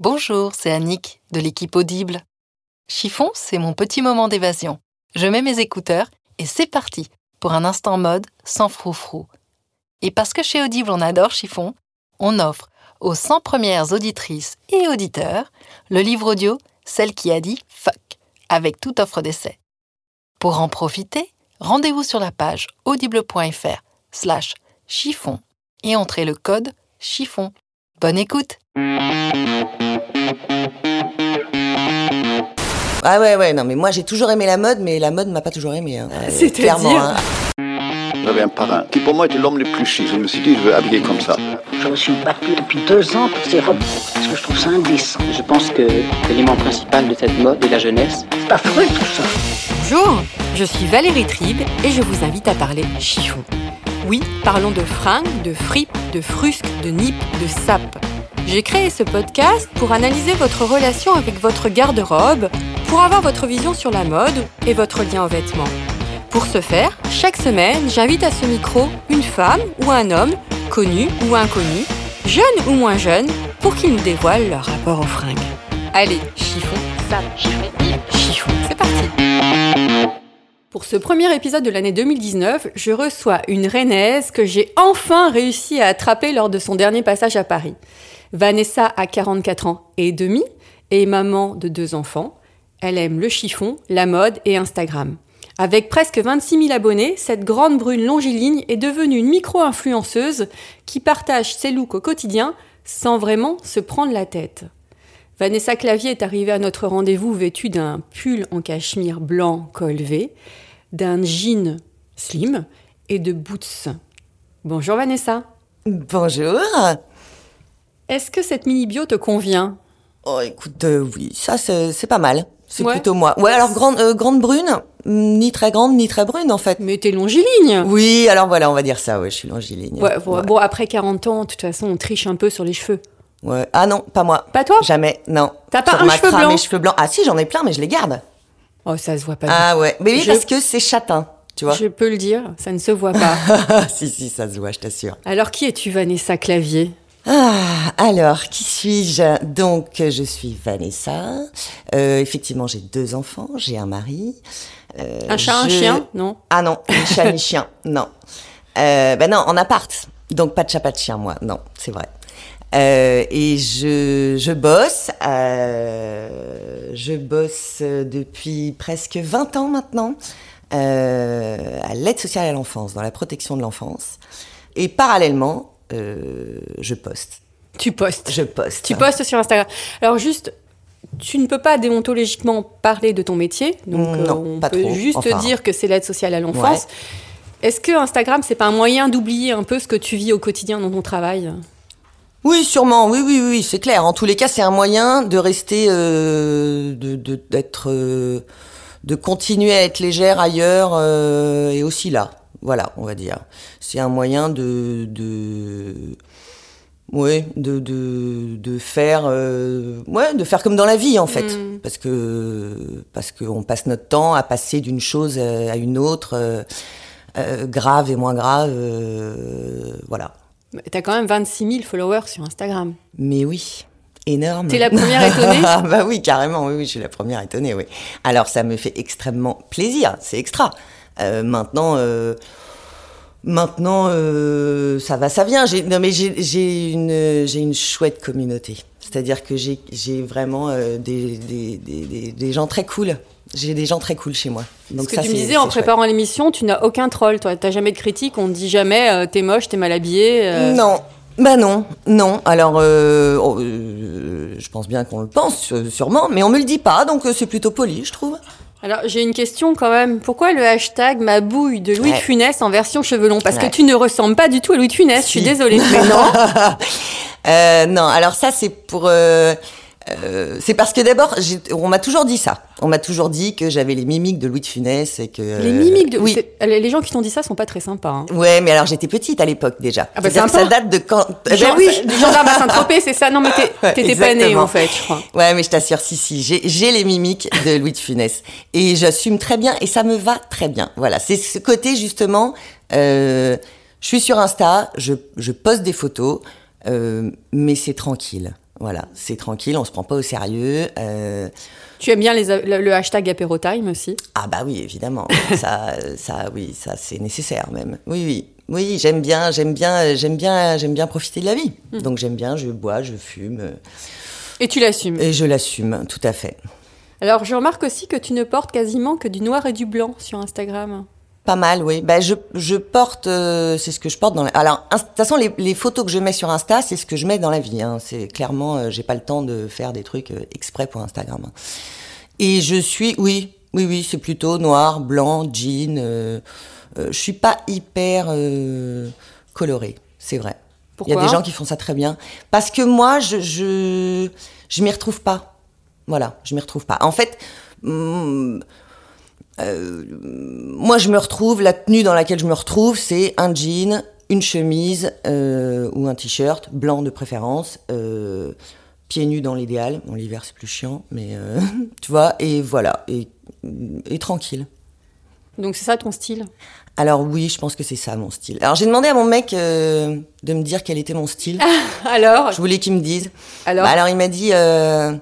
Bonjour, c'est Annick de l'équipe Audible. Chiffon, c'est mon petit moment d'évasion. Je mets mes écouteurs et c'est parti pour un instant mode sans froufrou. Et parce que chez Audible on adore Chiffon, on offre aux 100 premières auditrices et auditeurs le livre audio Celle qui a dit fuck avec toute offre d'essai. Pour en profiter, rendez-vous sur la page audible.fr slash chiffon et entrez le code chiffon. Bonne écoute Ah ouais, ouais, non, mais moi j'ai toujours aimé la mode, mais la mode m'a pas toujours aimé. Hein. Euh, C'est-à-dire clairement, hein. J'avais un parrain qui pour moi était l'homme le plus chic. Je me suis dit, je veux habiller comme ça. Je me suis battue depuis deux ans pour ces robes parce que je trouve ça indécent. Je pense que l'élément principal de cette mode est la jeunesse. C'est affreux tout ça. Bonjour, je suis Valérie Tribe et je vous invite à parler chiffon. Oui, parlons de fringues, de fripes, de frusques, de nippes, de sapes. J'ai créé ce podcast pour analyser votre relation avec votre garde-robe, pour avoir votre vision sur la mode et votre lien aux vêtements. Pour ce faire, chaque semaine, j'invite à ce micro une femme ou un homme, connu ou inconnu, jeune ou moins jeune, pour qu'ils nous dévoilent leur rapport aux fringues. Allez, chiffon, nippe, chiffon, c'est parti Pour ce premier épisode de l'année 2019, je reçois une rennaise que j'ai enfin réussi à attraper lors de son dernier passage à Paris. Vanessa a 44 ans et demi et maman de deux enfants. Elle aime le chiffon, la mode et Instagram. Avec presque 26 000 abonnés, cette grande brune longiligne est devenue une micro-influenceuse qui partage ses looks au quotidien sans vraiment se prendre la tête. Vanessa Clavier est arrivée à notre rendez-vous vêtue d'un pull en cachemire blanc col V, d'un jean slim et de boots. Bonjour Vanessa. Bonjour. Est-ce que cette mini bio te convient? Oh, écoute, euh, oui, ça c'est pas mal. C'est Ouais. plutôt moi. Ouais, alors grande, euh, grande brune, ni très grande, ni très brune en fait. Mais t'es longiligne Oui, alors voilà, on va dire ça, ouais, je suis longiligne. Ouais, bon, bon, après 40 ans, de toute façon, on triche un peu sur les cheveux. Ouais. Ah non, pas moi. Pas toi? Jamais, non. T'as pas Sur un ma cheveu blanc mes cheveux blancs. Ah si, j'en ai plein, mais je les garde. Oh, ça se voit pas. Ah ouais, mais oui, Je- parce que c'est châtain, tu vois. Je peux le dire, ça ne se voit pas. si, si, ça se voit, je t'assure. Alors, qui es-tu, Vanessa Clavier? Ah, alors, qui suis-je? Donc, je suis Vanessa. Euh, effectivement, j'ai deux enfants, j'ai un mari. Euh, Un chat, un chien? Non Ah non, ni chat ni chien, non. Euh, ben non, en appart. Donc pas de chat, pas de chien, moi. Non, c'est vrai. Euh, et je, je bosse. euh, je bosse depuis presque 20 ans maintenant euh, à l'aide sociale à l'enfance, dans la protection de l'enfance. Et parallèlement, euh, je poste. Tu postes. Je poste. Tu postes sur Instagram. Alors, juste, tu ne peux pas déontologiquement parler de ton métier. Donc, non, on pas peut trop. juste Enfin. dire que c'est l'aide sociale à l'enfance. Est-ce que Instagram, c'est pas un moyen d'oublier un peu ce que tu vis au quotidien dans ton travail? Oui, sûrement, oui, oui, oui, c'est clair. En tous les cas, c'est un moyen de rester, euh, de, de- d'être, euh, de continuer à être légère ailleurs euh, et aussi là. Voilà, on va dire. C'est un moyen de, de, ouais, de, de, de faire, euh, ouais, de faire comme dans la vie en fait, Mm. parce que parce qu'on passe notre temps à passer d'une chose à une autre, euh, euh, grave et moins grave, euh, voilà. T'as quand même 26 000 followers sur Instagram. Mais oui, énorme. T'es la première étonnée Ah bah oui, carrément, oui, oui, je suis la première étonnée, oui. Alors ça me fait extrêmement plaisir, c'est extra. Euh, maintenant, euh, maintenant, euh, ça va, ça vient. J'ai, non mais j'ai, une, une chouette communauté. C'est-à-dire que j'ai, vraiment euh, des, des, des, gens très cool. J'ai des gens très cool chez moi. Donc Ce que ça, tu me disais en préparant l'émission, tu n'as aucun troll, toi. T'as jamais de critique, on ne dit jamais euh, t'es moche, t'es mal habillé. Non. Bah non, non. Alors, oh, je pense bien qu'on le pense, sûrement, mais on me le dit pas, donc c'est plutôt poli, je trouve. Alors j'ai une question quand même. Pourquoi le hashtag ma bouille de Louis de. Funès en version cheveux longs? Parce Ouais. que tu ne ressembles pas du tout à Louis de Funès. Je suis désolée. Mais non. Euh, non, alors ça c'est pour. euh, euh, c'est parce que d'abord, on m'a toujours dit ça. On m'a toujours dit que j'avais les mimiques de Louis de Funès et que. Les mimiques de. Oui. Les gens qui t'ont dit ça sont pas très sympas. Hein. Ouais, mais alors j'étais petite à l'époque déjà. Ah bah, ça date de quand. Eh ben Genre, oui. Du gendarme à Saint-Tropez, c'est ça Non, mais t'étais pas née en fait, je crois. Ouais, mais je t'assure, si, si, j'ai j'ai les mimiques de Louis de Funès. Et j'assume très bien, et ça me va très bien. Voilà, c'est ce côté justement, euh, je suis sur Insta, je, je poste des photos, euh, mais c'est tranquille. Voilà, c'est tranquille, on se prend pas au sérieux. euh, Tu aimes bien les, le, le hashtag apérotime aussi? Ah bah oui, évidemment, ça, ça, oui, ça c'est nécessaire même. Oui, oui, oui, j'aime bien, j'aime bien, j'aime bien, j'aime bien profiter de la vie. Donc j'aime bien, je bois, je fume, Et tu l'assumes? et je l'assume, tout à fait. Alors, je remarque aussi que tu ne portes quasiment que du noir et du blanc sur Instagram. Pas mal, oui. Bah, je, je porte, euh, c'est ce que je porte dans la... Alors, de toute façon, les, les photos que je mets sur Insta, c'est ce que je mets dans la vie. Hein. C'est clairement, euh, j'ai pas le temps de faire des trucs euh, exprès pour Instagram. hein. Et je suis, oui, oui, oui, c'est plutôt noir, blanc, jean. Euh, je suis pas hyper colorée, c'est vrai. Il y Pourquoi a des gens qui font ça très bien. Parce que moi, je, je, je m'y retrouve pas. Voilà, je m'y retrouve pas. En fait, hum, euh, moi, je me retrouve, la tenue dans laquelle je me retrouve, c'est un jean, une chemise euh, ou un t-shirt, blanc de préférence, euh, pieds nus dans l'idéal. Bon, l'hiver, c'est plus chiant, mais tu vois, et voilà, et, et tranquille. Donc, c'est ça ton style? Alors oui, je pense que c'est ça mon style. Alors j'ai demandé à mon mec euh, de me dire quel était mon style. Alors? Je voulais qu'il me dise. Alors? Bah, alors il m'a dit euh,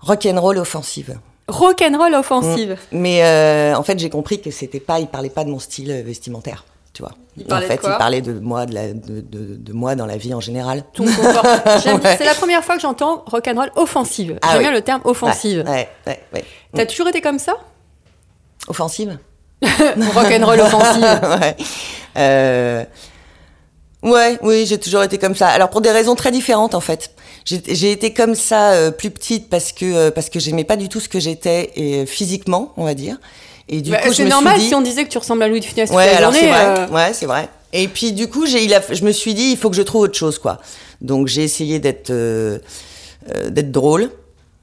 rock'n'roll offensive. Rock'n'roll offensive. Mais euh, en fait, j'ai compris que c'était pas, il parlait pas de mon style euh, vestimentaire, tu vois. Il parlait en de fait, quoi il parlait de moi, de, la, de, de, de moi dans la vie en général. Ton confort. J'aime- Ouais. C'est la première fois que j'entends rock'n'roll offensive. Ah J'aime oui. bien le terme offensive. Ouais, ouais, ouais, ouais. T'as toujours été comme ça? Offensive. Rock'n'roll offensive. ouais. Euh, ouais, oui, j'ai toujours été comme ça. Alors pour des raisons très différentes en fait. J'ai été comme ça euh, plus petite parce que euh, parce que j'aimais pas du tout ce que j'étais et euh, physiquement, on va dire. Et du Bah, coup, c'est normal suis dit, si on disait que tu ressembles à Louis de Funès toute Ouais, la alors journée. c'est vrai. euh, Ouais, c'est vrai. Et puis du coup, j'ai, je me suis dit, il faut que je trouve autre chose, quoi. Donc j'ai essayé d'être, euh, d'être drôle.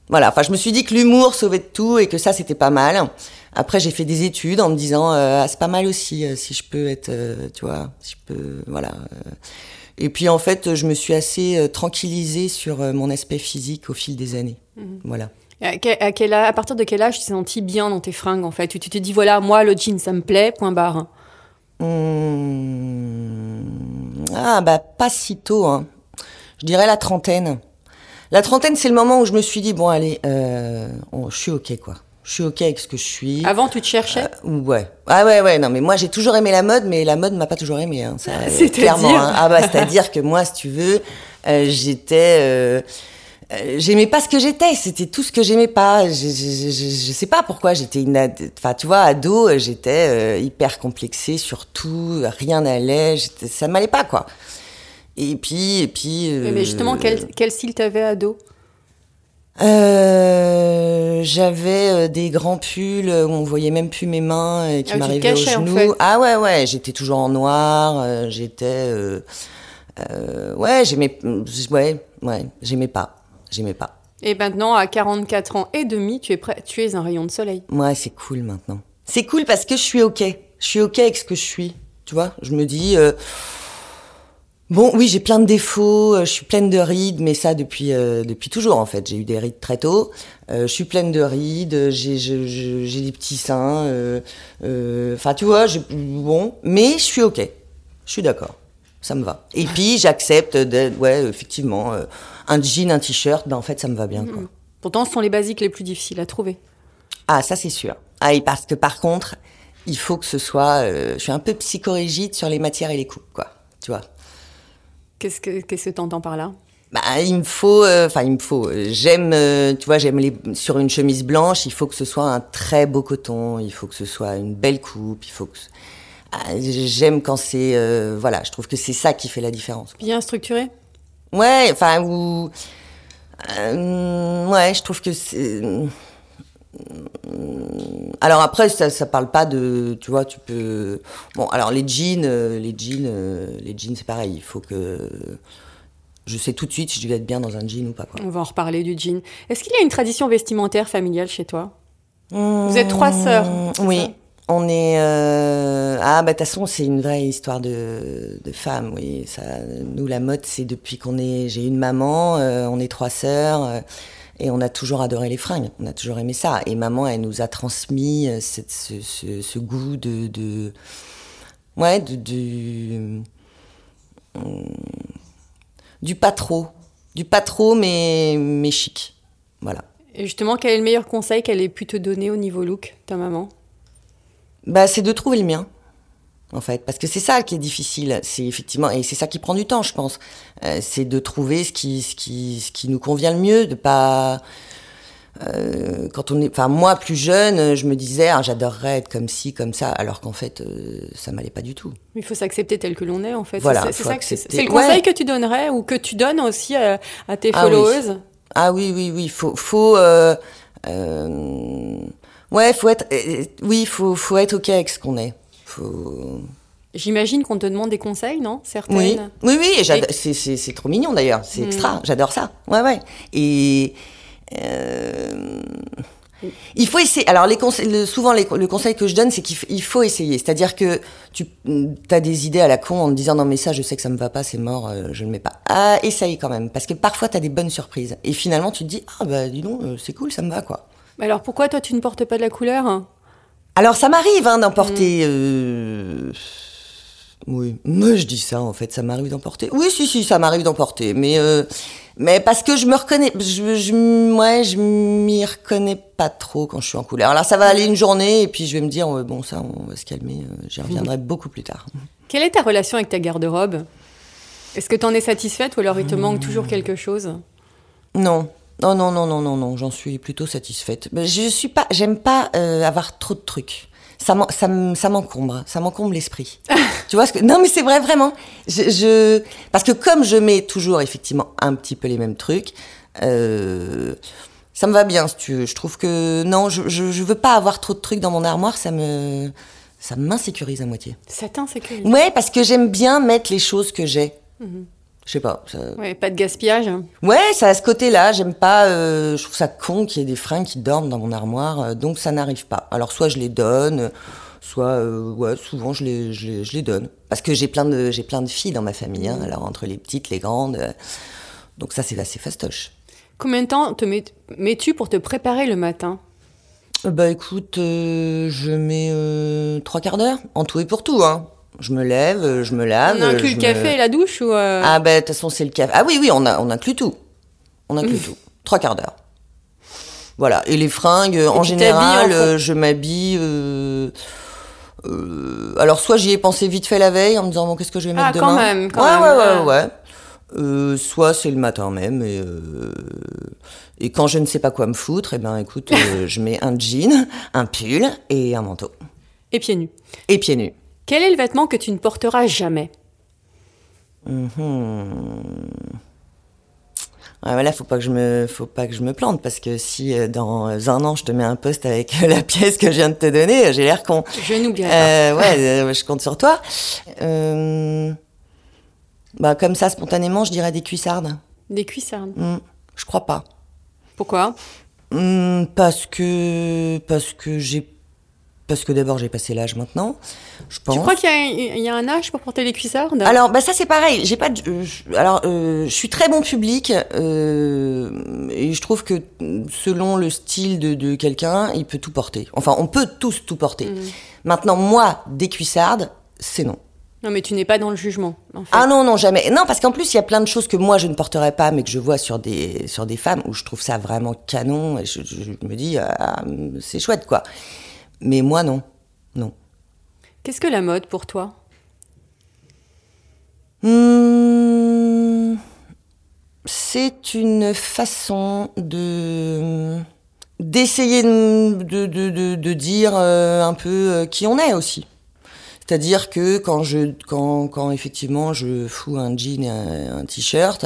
Voilà. Enfin, je me suis dit que l'humour sauvait de tout et que ça, c'était pas mal. Après, j'ai fait des études en me disant, ah, c'est pas mal aussi si je peux être, tu vois, si je peux, voilà. Et puis en fait, je me suis assez euh, tranquillisée sur euh, mon aspect physique au fil des années. Mhm. Voilà. À, quel, partir de quel âge tu t'es senti bien dans tes fringues en fait? Tu tu t'es dit voilà, moi le jean ça me plaît, point barre. Hum, Ah, bah, pas si tôt, hein. Je dirais la trentaine. La trentaine, c'est le moment où je me suis dit, bon, allez, euh, on- je suis OK, quoi. Je suis OK avec ce que je suis. Avant tu te cherchais? Euh, ouais. Ah ouais, ouais, non, mais moi, j'ai toujours aimé la mode, mais la mode m'a pas toujours aimé, hein, C'est-à-dire clairement. hein. Ah bah, c'est-à-dire que moi, si tu veux, euh, j'étais... euh, euh, j'aimais pas ce que j'étais, c'était tout ce que j'aimais pas. Je, je, je, je- je sais pas pourquoi j'étais une, enfin tu vois, ado, j'étais hyper complexée sur tout, rien n'allait, ça m'allait pas quoi. Et puis, et puis. Mais- Mais justement, quel, quel style t'avais ado? Euh, j'avais euh, des grands pulls où on voyait même plus mes mains et qui Ah, m'arrivaient aux en genoux. fait. Ah ouais ouais, j'étais toujours en noir, euh, j'étais euh, euh, ouais, j'aimais ouais, ouais, j'aimais pas. J'aimais pas. Et maintenant, à 44 ans et demi, tu es prêt, tu es un rayon de soleil. Ouais, c'est cool maintenant. C'est cool parce que je suis OK. Je suis OK avec ce que je suis. Tu vois, je me dis euh, Bon, oui, j'ai plein de défauts, euh, je suis pleine de rides, mais ça depuis euh, depuis toujours en fait. J'ai eu des rides très tôt. Euh, je suis pleine de rides, j'ai j'ai des petits seins. Enfin, tu vois, bon, mais je suis ok. Je suis d'accord, ça me va. Et puis j'accepte, de- ouais, effectivement, un jean, un t-shirt, ben en fait ça me va bien quoi. Pourtant, ce sont les basiques les plus difficiles à trouver. Ah, ça c'est sûr. Ah, et parce que par contre, il faut que ce soit. euh, je suis un peu psychorigide sur les matières et les coupes, quoi. Tu vois? Qu'est-ce que qu'est-ce que t'entends par là? Bah, il me faut, euh, enfin, il me faut. euh, J'aime, euh, tu vois, j'aime les sur une chemise blanche. Il faut que ce soit un très beau coton. Il faut que ce soit une belle coupe. Il faut que. Ah, j'aime quand c'est, euh, voilà. Je trouve que c'est ça qui fait la différence. Bien structuré? Ouais, enfin, ou. ouais, je trouve que c'est. Alors après, ça, ça parle pas de, tu vois, tu peux. Bon, alors les jeans, euh, les jeans, euh, les jeans, c'est pareil. Il faut que je sais tout de suite si je vais être bien dans un jean ou pas. Quoi. On va en reparler du jean. Est-ce qu'il y a une tradition vestimentaire familiale chez toi? Vous êtes trois sœurs. c'est Oui. On est euh, ah bah de toute façon c'est une vraie histoire de, de femmes oui ça nous la mode c'est depuis qu'on est j'ai une maman euh, on est trois sœurs euh, et on a toujours adoré les fringues on a toujours aimé ça. Et maman elle nous a transmis euh, cette, ce, ce, ce goût de, de ouais de, du hum, du pas trop. Du pas trop mais mais chic. Voilà. Et justement, quel est le meilleur conseil qu'elle ait pu te donner au niveau look, ta maman? Bah, c'est de trouver le mien, en fait, parce que c'est ça qui est difficile. C'est effectivement, et c'est ça qui prend du temps, je pense. Euh, c'est de trouver ce qui, ce qui, ce qui nous convient le mieux, de pas. euh, quand on est, enfin moi plus jeune, je me disais, ah, j'adorerais être comme ci, comme ça, alors qu'en fait, euh, ça m'allait pas du tout. Il faut s'accepter tel que l'on est, en fait. Voilà, c'est ça c'est le Ouais. conseil que tu donnerais ou que tu donnes aussi à, à tes Ah oui. followers? Ah oui, oui, oui, faut, faut, euh, ouais, faut être, oui, faut, faut être ok avec ce qu'on est. Faut, J'imagine qu'on te demande des conseils, non Certaines. Oui, oui, oui, et c'est- trop mignon d'ailleurs, c'est Mm. extra, j'adore ça. Ouais, ouais. Et euh, il faut essayer. Alors, les conseils, le- souvent, les- le conseil que je donne, c'est qu'il faut essayer. C'est-à-dire que tu as des idées à la con en te disant non, mais ça, je sais que ça me va pas, c'est mort, euh, je le mets pas. Ah, essaye quand même, parce que parfois, tu as des bonnes surprises. Et finalement, tu te dis ah, bah, dis donc, euh, c'est cool, ça me va, quoi. Mais Alors pourquoi toi tu ne portes pas de la couleur? Alors ça m'arrive hein, d'emporter. euh, Oui, moi je dis ça en fait, ça m'arrive d'emporter. Oui, si, si, ça m'arrive d'emporter, mais euh, mais parce que je me reconnais, je, je, ouais, je m'y reconnais pas trop quand je suis en couleur. Alors ça va aller une journée et puis je vais me dire bon ça, on va se calmer, euh, j'y reviendrai beaucoup plus tard. Quelle est ta relation avec ta garde-robe? Est-ce que tu en es satisfaite ou alors il te manque toujours quelque chose? Non. Non, non, non, non, non, non, j'en suis plutôt satisfaite. Je suis pas, j'aime pas euh, avoir trop de trucs. Ça m'en- ça m- ça m'encombre, ça m'encombre l'esprit. tu vois ce que Non, mais c'est vrai, vraiment. Je, je- parce que comme je mets toujours effectivement un petit peu les mêmes trucs, euh, ça me va bien, si tu veux. Je trouve que non, je, je, je veux pas avoir trop de trucs dans mon armoire, ça me, ça m'insécurise à moitié. Ça t'insécurise Ouais, parce que j'aime bien mettre les choses que j'ai. Je sais pas. ça- Ouais, pas de gaspillage. Ouais, ça a ce côté-là. J'aime pas. euh, je trouve ça con qu'il y ait des fringues qui dorment dans mon armoire, euh, donc ça n'arrive pas. Alors soit je les donne, soit euh, ouais, souvent je les, je les, je les donne, parce que j'ai plein de j'ai plein de filles dans ma famille. Hein, alors entre les petites, les grandes, donc ça c'est assez fastoche. Combien de temps te mets- mets-tu pour te préparer le matin? Bah écoute, je mets trois quarts d'heure en tout et pour tout. Hein. Je me lève, euh, je me lave. On inclut je le café me- et la douche ou euh, Ah ben de toute façon c'est le café. Ah oui oui on a on inclut tout. On inclut tout. Trois quarts d'heure. Voilà et les fringues euh, en général en euh, je m'habille. euh, euh, alors soit j'y ai pensé vite fait la veille en me disant bon qu'est-ce que je vais mettre Ah, demain. quand même, quand ouais, même, ouais ouais ouais. Euh, soit c'est le matin même et, euh, et quand je ne sais pas quoi me foutre et ben écoute euh, je mets un jean, un pull et un manteau et pieds nus et pieds nus. Quel est le vêtement que tu ne porteras jamais? Ouais, mais là, faut pas que je me, faut pas que je me plante parce que si euh, dans un an je te mets un poste avec euh, la pièce que je viens de te donner, j'ai l'air con. Je n'oublierai pas. Euh, ouais, euh, je compte sur toi. Euh, bah comme ça, spontanément, je dirais des cuissardes. Des cuissardes. Hmm, je crois pas. Pourquoi? Hmm, parce que, parce que j'ai, parce que d'abord j'ai passé l'âge maintenant. Je pense. Tu crois qu'il y, a- il y a un âge pour porter les cuissardes? Alors, bah ça c'est pareil. J'ai pas. de- je- alors, euh, je suis très bon public euh, et je trouve que selon le style de, de quelqu'un, il peut tout porter. Enfin, on peut tous tout porter. Mm. Maintenant, moi, des cuissardes, c'est non. Non, mais tu n'es pas dans le jugement. En fait. Ah non, non, jamais. Non, parce qu'en plus, il y a plein de choses que moi, je ne porterais pas, mais que je vois sur des, sur des femmes où je trouve ça vraiment canon. Et je me dis, ah, c'est chouette, quoi. Mais moi, non. Non. Qu'est-ce que la mode pour toi? Hmm, c'est une façon de d'essayer de, de, de, de- de dire euh, un peu euh, qui on est aussi. C'est-à-dire que quand je quand, quand effectivement je fous un jean et un, un t-shirt,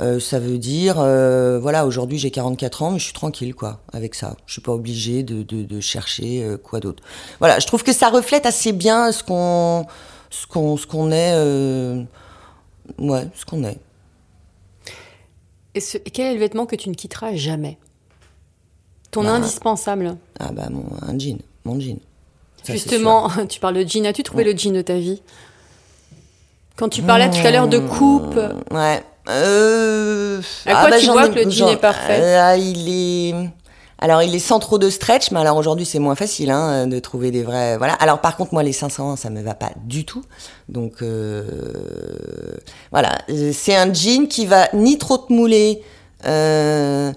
Euh, ça veut dire, euh, voilà, aujourd'hui j'ai 44 ans, mais je suis tranquille, quoi, avec ça. Je suis pas obligée de, de, de chercher euh, quoi d'autre. Voilà, je trouve que ça reflète assez bien ce qu'on, ce qu'on, ce qu'on est, ouais, ce qu'on est. Et, ce- et quel est le vêtement que tu ne quitteras jamais? Ton Bah, indispensable? Ah bah mon un jean, mon jean. Ça, Justement, tu parles de jean. As-tu trouvé le jean de ta vie? Quand tu parlais tout à l'heure de coupe. Ouais. Euh... À quoi tu j'en vois ai- que le jean est parfait Là, il est. Alors, il est sans trop de stretch, mais alors aujourd'hui, c'est moins facile hein, de trouver des vrais. Voilà. Alors, par contre, moi, les 501, ça me va pas du tout. Donc, euh... voilà. Euh, C'est un jean qui va ni trop te mouler. Euh...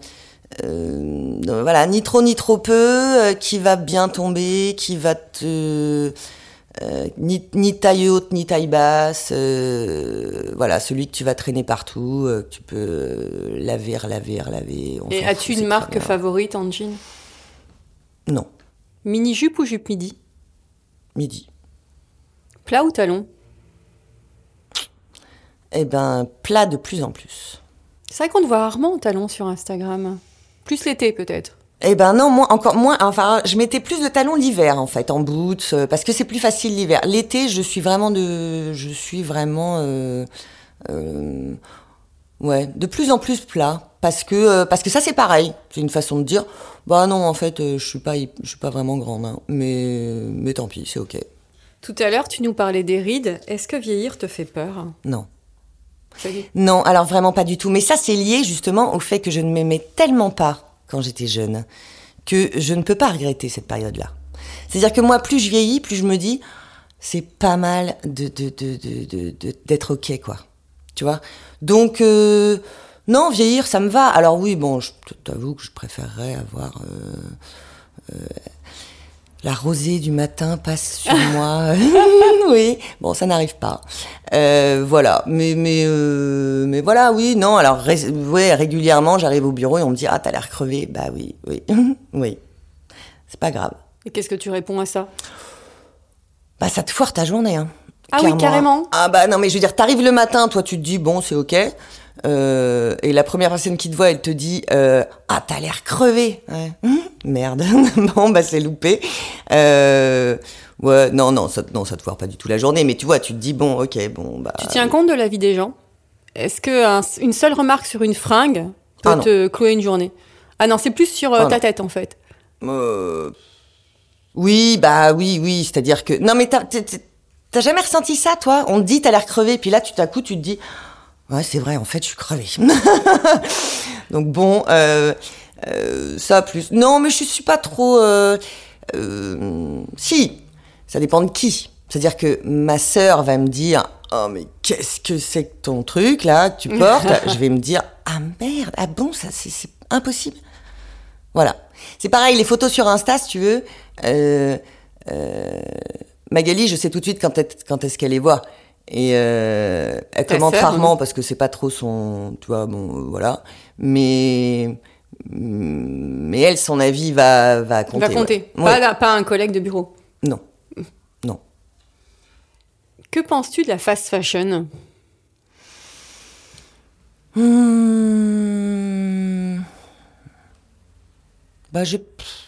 euh, voilà, ni trop ni trop peu, euh, qui va bien tomber, qui va te euh, ni, ni taille haute ni taille basse, euh, voilà, celui que tu vas traîner partout, euh, que tu peux laver, relaver, relaver. on et as-tu une marque favorite en jean? Non, Mini jupe ou jupe midi? Midi. Plat ou talon? Eh ben, plat de plus en plus. C'est vrai qu'on te voit rarement en talon sur Instagram. Plus l'été peut-être. Eh ben non, moi encore moins. Enfin, je mettais plus de talons l'hiver en fait, en boots, euh, parce que c'est plus facile l'hiver. L'été, je suis vraiment de, je suis vraiment, euh, euh, ouais, de plus en plus plat, parce que euh, parce que ça c'est pareil. C'est une façon de dire, bah non, en fait, euh, je suis pas, je suis pas vraiment grande, hein, mais mais tant pis, c'est ok. Tout à l'heure, tu nous parlais des rides. Est-ce que vieillir te fait peur? Non. Non, alors vraiment pas du tout. Mais ça, c'est lié justement au fait que je ne m'aimais tellement pas quand j'étais jeune que je ne peux pas regretter cette période-là. C'est-à-dire que moi, plus je vieillis, plus je me dis, c'est pas mal de, d'être ok, quoi. Tu vois? Donc, euh, non, vieillir, ça me va. Alors oui, bon, je t'avoue que je préférerais avoir... euh, euh, la rosée du matin passe sur moi. oui, bon, ça n'arrive pas. Euh, voilà, mais mais euh, mais voilà, oui, non. Alors, ré- ouais, régulièrement, j'arrive au bureau et on me dit ah t'as l'air crevé. Bah oui, oui, oui. C'est pas grave. Et qu'est-ce que tu réponds à ça? Bah ça te foire ta journée. Hein, Ah oui, carrément. Ah bah non, mais je veux dire, t'arrives le matin, toi tu te dis bon c'est ok. Euh, et la première personne qui te voit, elle te dit euh, ah t'as l'air crevé. Ouais. Hum, merde. bon bah c'est loupé. Euh, ouais, non non ça non ça te foire pas du tout la journée, mais tu vois tu te dis bon ok bon bah. Tu tiens compte de la vie des gens? Est-ce que un- une seule remarque sur une fringue peut Ah non. te clouer une journée? Ah non, c'est plus sur Ah ta non. tête en fait. Oui, bah oui, oui, c'est-à-dire que... Non mais t'as jamais ressenti ça, toi? On te dit t'as l'air crevé, puis là, tout à coup, tu te dis... Ouais, c'est vrai, en fait, je suis crevé. Donc bon, euh, euh, ça plus... Non, mais je suis pas trop... euh, si, ça dépend de qui. C'est-à-dire que ma sœur va me dire... Oh, mais qu'est-ce que c'est que ton truc, là, que tu portes? Je vais me dire... Ah merde, ah bon, ça c'est impossible. Voilà. C'est pareil, les photos sur Insta, si tu veux. Magali, je sais tout de suite quand, est- quand est-ce qu'elle les voit. Et euh, elle Ta commente sœur, rarement parce que c'est pas trop son. Tu vois, bon, euh, voilà. Mais. Mais elle, son avis va, va compter. Va compter. ouais. Pas, Ouais. la- pas un collègue de bureau. Non. Non. Que penses-tu de la fast fashion? Hmm. Bah, je.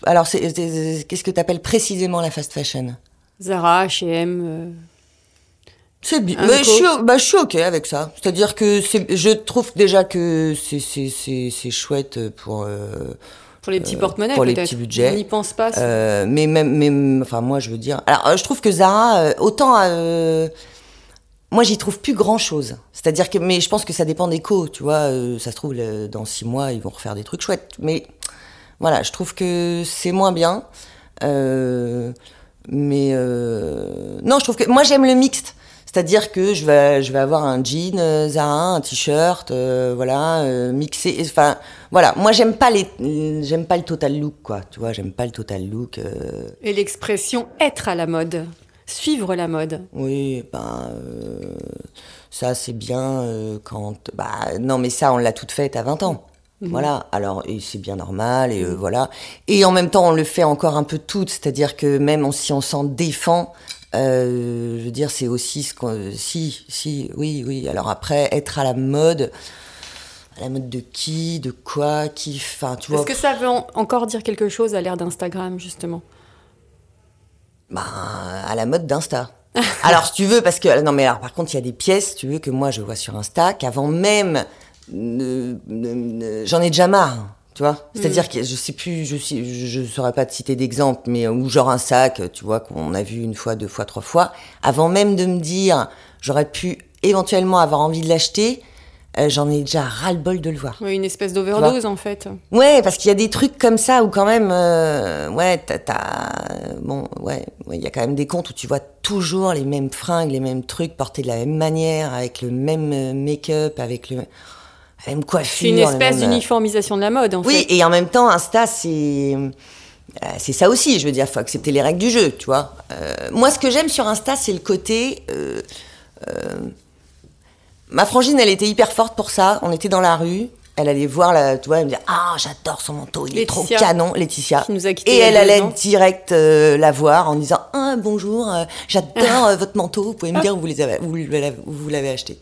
Alors, qu'est-ce que tu appelles précisément la fast fashion? Zara, H&M. euh, C'est bien. Mais je, suis, bah, je suis ok avec ça. C'est-à-dire que je trouve déjà que c'est, chouette pour. euh, Pour les petits Euh, porte-monnaies, pour les petits budgets. On n'y pense pas. euh, mais même, même, enfin moi je veux dire. Alors euh, je trouve que Zara, autant, euh, moi j'y trouve plus grand chose. C'est-à-dire que, mais je pense que ça dépend des co. Tu vois, ça se trouve dans six mois ils vont refaire des trucs chouettes. Mais voilà, je trouve que c'est moins bien. Mais non, je trouve que moi j'aime le mixte. C'est-à-dire que je vais, je vais avoir un jean euh, Zara, un t-shirt, euh, voilà, euh, mixé. Enfin, voilà. Moi, j'aime pas les, j'aime pas le total look, quoi. Tu vois, j'aime pas le total look. Et l'expression être à la mode. Suivre la mode. oui, ben, ça c'est bien quand. Bah, non, mais ça, on l'a toute faite à 20 ans. Voilà, alors et c'est bien normal, et voilà. Et en même temps, on le fait encore un peu toutes, c'est-à-dire que même si on s'en défend, euh, je veux dire, c'est aussi ce qu'on. Si, si, oui, oui. Alors après, être à la mode. à la mode de qui, de quoi, qui, enfin, tu vois. Est-ce que ça veut en- encore dire quelque chose à l'ère d'Instagram, justement? Bah, à la mode d'Insta. alors, si tu veux, parce que non, mais alors, par contre, il y a des pièces, si tu veux, que moi je vois sur Insta, qu'avant même, j'en ai déjà marre. Tu vois, c'est-à-dire que je sais plus, je sais, je, je saurais pas te citer d'exemple, mais ou genre un sac, tu vois, qu'on a vu une fois, deux fois, trois fois. Avant même de me dire, j'aurais pu éventuellement avoir envie de l'acheter, euh, j'en ai déjà ras-le-bol de le voir. Oui, une espèce d'overdose, en fait. Ouais, parce qu'il y a des trucs comme ça où quand même, euh, ouais, t'as, bon, ouais, ouais, il y a quand même des comptes où tu vois toujours les mêmes fringues, les mêmes trucs portés de la même manière, avec le même euh, make-up, avec le, la même coiffure. C'est une espèce même, euh, d'uniformisation de la mode, en Oui, fait. et en même temps, Insta, c'est, euh, c'est ça aussi. Je veux dire, faut accepter les règles du jeu, tu vois. Euh, moi, ce que j'aime sur Insta, c'est le côté. euh, ma frangine, elle était hyper forte pour ça. On était dans la rue. Elle allait voir, la, tu vois, elle me disait Ah, j'adore son manteau, il est trop canon, Laetitia. qui nous a quittés Et elle allait direct euh, la voir en disant Ah, bonjour, euh, j'adore votre manteau, vous pouvez me dire où vous l'avez acheté.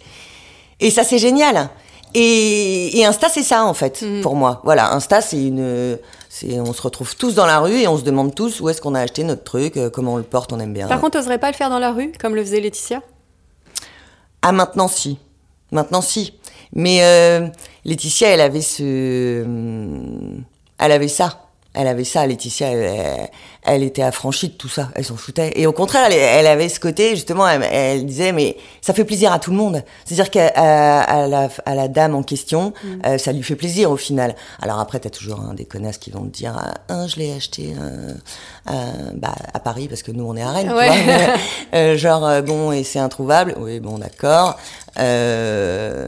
Et ça, c'est génial. Et, et Insta, c'est ça, en fait, Mhm. pour moi. Voilà, Insta, c'est une. On se retrouve tous dans la rue et on se demande tous où est-ce qu'on a acheté notre truc, euh, comment on le porte, on aime bien. Par contre, t'oserais pas le faire dans la rue, comme le faisait Laetitia? Ah, maintenant, si. Maintenant, si. Mais euh, Laetitia, elle avait ce. hum, Elle avait ça. Elle avait ça, Laetitia, elle, elle- était affranchie de tout ça, elle s'en foutait. Et au contraire, elle, elle avait ce côté, justement, elle, elle disait, mais ça fait plaisir à tout le monde. C'est-à-dire qu'à à, la, à la dame en question, euh, ça lui fait plaisir au final. Alors après, t'as toujours hein, des connasses qui vont te dire, ah, un, je l'ai acheté euh, euh, bah, à Paris, parce que nous, on est à Rennes, tu Ouais. vois. Euh, genre, bon, et c'est introuvable. Oui, bon, d'accord. Euh,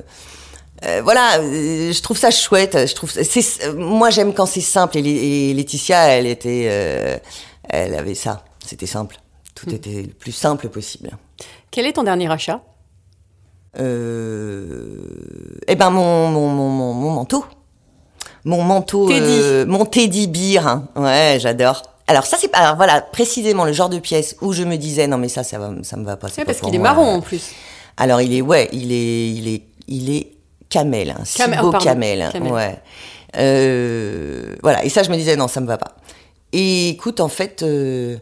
euh, voilà, euh, je trouve ça chouette. Je trouve c'est moi j'aime quand c'est simple et, Laetitia elle était euh, elle avait ça. C'était simple. Tout était le plus simple possible. Quel est ton dernier achat? Euh, eh ben mon mon, mon, mon, mon manteau. Mon manteau Teddy. mon Teddy Beer. hein. Ouais, j'adore. Alors ça c'est pas alors voilà, précisément le genre de pièce où je me disais non mais ça ça va ça me va pas. c'est Parce qu'il est marron, en plus. Alors il est ouais, il est il est il est camel, un si Camel- beau oh, camel, camel. ouais. Euh, voilà et ça je me disais non ça me va pas. Et écoute en fait euh,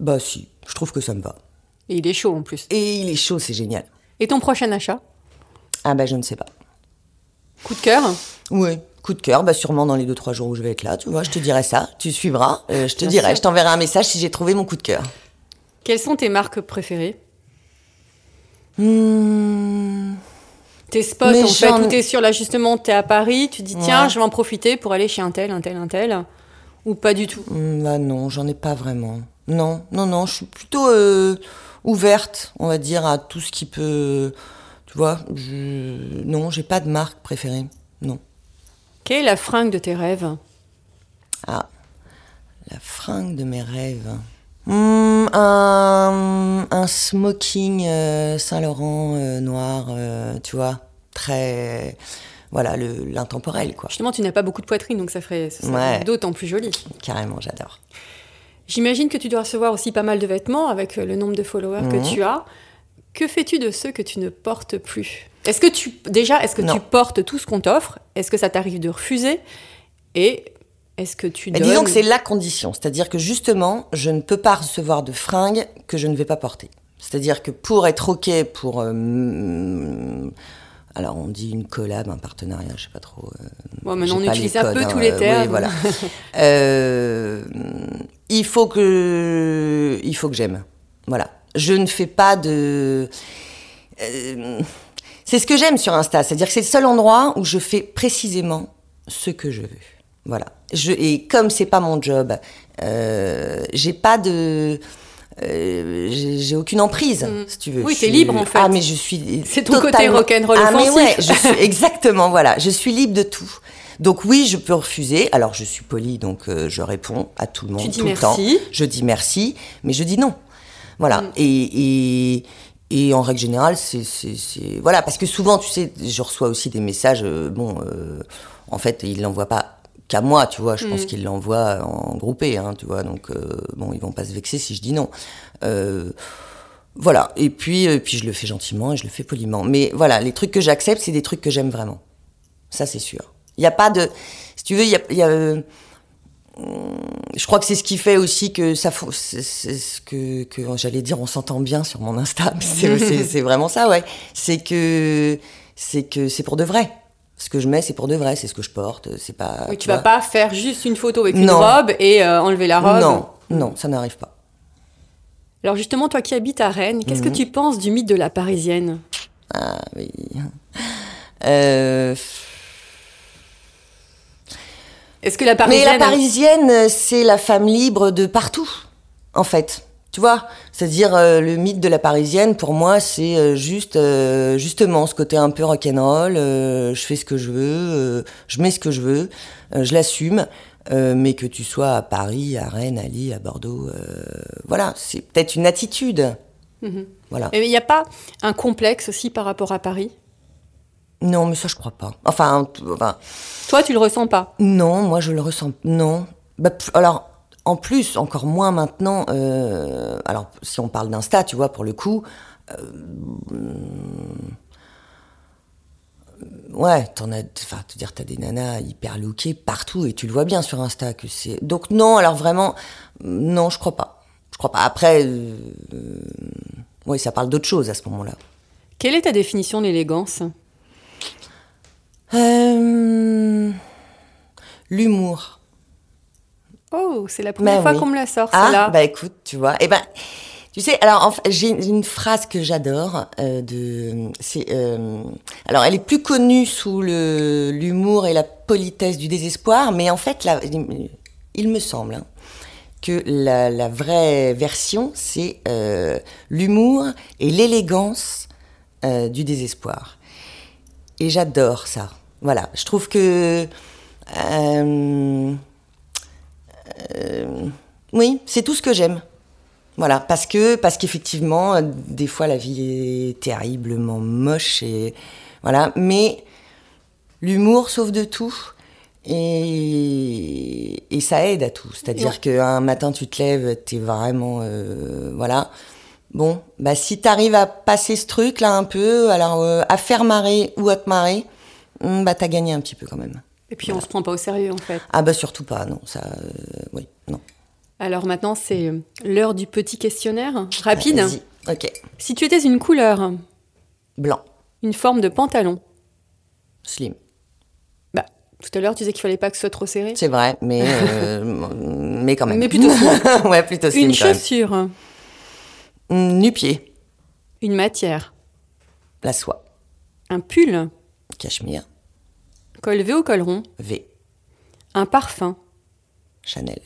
bah si, je trouve que ça me va. Et il est chaud, en plus. Et il est chaud, c'est génial. Et ton prochain achat? Ah bah je ne sais pas. Coup de cœur? Oui, coup de cœur, bah sûrement dans les deux trois jours où je vais être là, tu vois, je te dirai ça, tu suivras, euh, je te Bien dirai, sûr. je t'enverrai un message si j'ai trouvé mon coup de cœur. Quelles sont tes marques préférées? Hmm, Tes spots, en fait, où t'es sur, là, justement, t'es à Paris, tu dis, tiens, Ouais. je vais en profiter pour aller chez un tel, un tel, un tel. Ou pas du tout? Bah non, j'en ai pas vraiment. Non, non, non, je suis plutôt euh, ouverte, on va dire, à tout ce qui peut, tu vois. Je... Non, j'ai pas de marque préférée, non. Quelle est la fringue de tes rêves? Ah, la fringue de mes rêves. Hmm, un, un smoking euh, Saint-Laurent euh, noir, euh, tu vois, très. Voilà, le- l'intemporel, quoi. Justement, tu n'as pas beaucoup de poitrine, donc ça ferait ça serait Ouais. d'autant plus joli. Carrément, j'adore. J'imagine que tu dois recevoir aussi pas mal de vêtements avec le nombre de followers Mhm. que tu as. Que fais-tu de ceux que tu ne portes plus? Est-ce que tu déjà, est-ce que Non. tu portes tout ce qu'on t'offre? Est-ce que ça t'arrive de refuser? Et est-ce que tu donnes disons que c'est la condition. C'est-à-dire que justement, je ne peux pas recevoir de fringues que je ne vais pas porter. C'est-à-dire que pour être OK pour. euh, alors, on dit une collab, un partenariat, je sais pas trop. euh, Bon, maintenant on utilise un peu hein, tous les euh, termes. Oui, voilà. Euh, il faut que. Il faut que j'aime. Voilà. Je ne fais pas de. euh, c'est ce que j'aime sur Insta. C'est-à-dire que c'est le seul endroit où je fais précisément ce que je veux. Voilà. Je, et comme c'est pas mon job, euh, j'ai pas de. euh, j'ai aucune emprise, si tu veux. Mm. Oui, t'es libre, en fait. Ah, mais je suis. C'est ton côté totalement- rock'n'roll Ah, mais ouais, je suis exactement, voilà. Je suis libre de tout. Donc oui, je peux refuser. Alors je suis polie, donc euh, je réponds à tout le monde Tu dis tout merci. le temps. Je dis merci, mais je dis non. Voilà. Mm. Et, et et en règle générale, c'est voilà parce que souvent, tu sais, je reçois aussi des messages. euh, bon, euh, en fait, ils l'envoient pas qu'à moi, tu vois. Je pense qu'ils l'envoient en groupé, hein, tu vois. Donc euh, bon, ils vont pas se vexer si je dis non. Euh, voilà. Et puis, euh, puis je le fais gentiment et je le fais poliment. Mais voilà, les trucs que j'accepte, c'est des trucs que j'aime vraiment. Ça, c'est sûr. Il n'y a pas de. Si tu veux, il y a. y a, euh, je crois que c'est ce qui fait aussi que ça. C'est ce que, que j'allais dire, on s'entend bien sur mon Insta. c'est vraiment ça, ouais. C'est que c'est que c'est pour de vrai. Ce que je mets, c'est pour de vrai. C'est ce que je porte. C'est pas. Oui, tu vois. vas pas faire juste une photo avec une robe et euh, enlever la robe. Non, non, ça n'arrive pas. Alors justement, toi qui habites à Rennes, qu'est-ce Mhm. que tu penses du mythe de la Parisienne? Ah oui. Euh, Est-ce que la Mais Parisienne... la parisienne, c'est la femme libre de partout, en fait. Tu vois C'est-à-dire, euh, le mythe de la parisienne, pour moi, c'est euh, juste, euh, justement, ce côté un peu rock'n'roll. je fais ce que je veux, je mets ce que je veux, je l'assume. mais que tu sois à Paris, à Rennes, à Lille, à Bordeaux, voilà, c'est peut-être une attitude. Voilà. Mais il n'y a pas un complexe aussi par rapport à Paris? Non, mais ça, je crois pas. Enfin, enfin Toi, tu le ressens pas? Non, moi je le ressens. Non. Bah, alors, en plus, encore moins maintenant. euh, alors, si on parle d'Insta, tu vois, pour le coup. euh, ouais, t'en as. Enfin, te dire, t'as des nanas hyper lookées partout et tu le vois bien sur Insta que c'est. Donc, non, alors vraiment, non, je crois pas. Je crois pas. Après, euh, euh, oui, ça parle d'autre chose à ce moment-là. Quelle est ta définition de l'élégance? L'humour. Oh, c'est la première Ben fois oui. qu'on me la sort, Ah, celle-là. bah écoute, tu vois. Eh ben, tu sais, alors en fait, j'ai une phrase que j'adore. Euh, de, c'est, euh, alors, elle est plus connue sous le l'humour et la politesse du désespoir, mais en fait, là, il, me semble hein, que la, la vraie version, c'est euh, l'humour et l'élégance du désespoir. Et j'adore ça. Voilà, je trouve que oui, c'est tout ce que j'aime. Voilà, parce que parce qu'effectivement, euh, des fois la vie est terriblement moche et voilà, mais l'humour sauve de tout et, et ça aide à tout. C'est-à-dire qu'un matin tu te lèves, t'es vraiment euh, voilà. Bon, bah si t'arrives à passer ce truc là un peu, alors euh, à faire marrer ou à te marrer, hum, bah t'as gagné un petit peu quand même. Et puis on se prend pas au sérieux, en fait. Ah bah surtout pas, non, ça, euh, oui, non. Alors maintenant, c'est l'heure du petit questionnaire. Rapide. Vas-y. Ok. Si tu étais une couleur, Blanc, une forme de pantalon, slim. bah, tout à l'heure, tu disais qu'il fallait pas que ce soit trop serré. C'est vrai, mais euh, mais quand même. Mais plutôt slim. ouais, plutôt slim Une quand même. chaussure, Mm, Nu-pied, une matière, la soie, un pull, cachemire, col V ou col rond, V, un parfum, Chanel.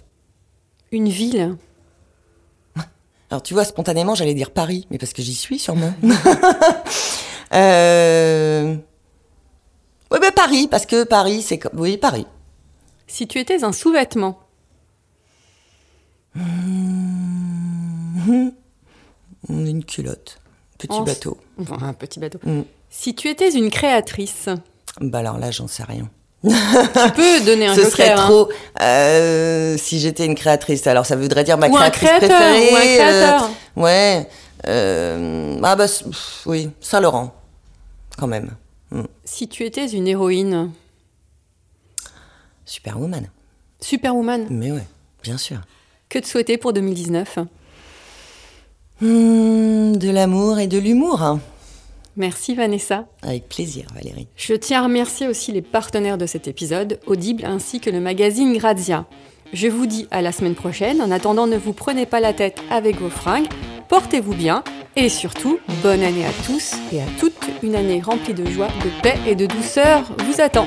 une ville, Alors tu vois, spontanément, j'allais dire Paris, mais parce que j'y suis sûrement. euh... Oui, ben Paris, parce que Paris, c'est comme... Oui, Paris. Si tu étais un sous-vêtement, Une culotte, petit En- bateau. enfin, un petit bateau. Mm. Si tu étais une créatrice, Bah alors là, j'en sais rien. tu peux donner un Ce joker. serait hein. trop. euh, si j'étais une créatrice, alors ça voudrait dire ma Ou un créatrice créateur, préférée. ou un créateur. euh, ouais. euh, ah bah pff, oui, Saint Laurent, quand même. Mm. Si tu étais une héroïne, Superwoman. Superwoman, Mais ouais, bien sûr. que te souhaiter pour 2019 Hmm, de l'amour et de l'humour. hein. Merci Vanessa. Avec plaisir, Valérie. Je tiens à remercier aussi les partenaires de cet épisode, Audible ainsi que le magazine Grazia. Je vous dis à la semaine prochaine. En attendant, ne vous prenez pas la tête avec vos fringues. Portez-vous bien et surtout, bonne année à tous et à toutes. Une année remplie de joie, de paix et de douceur vous attend.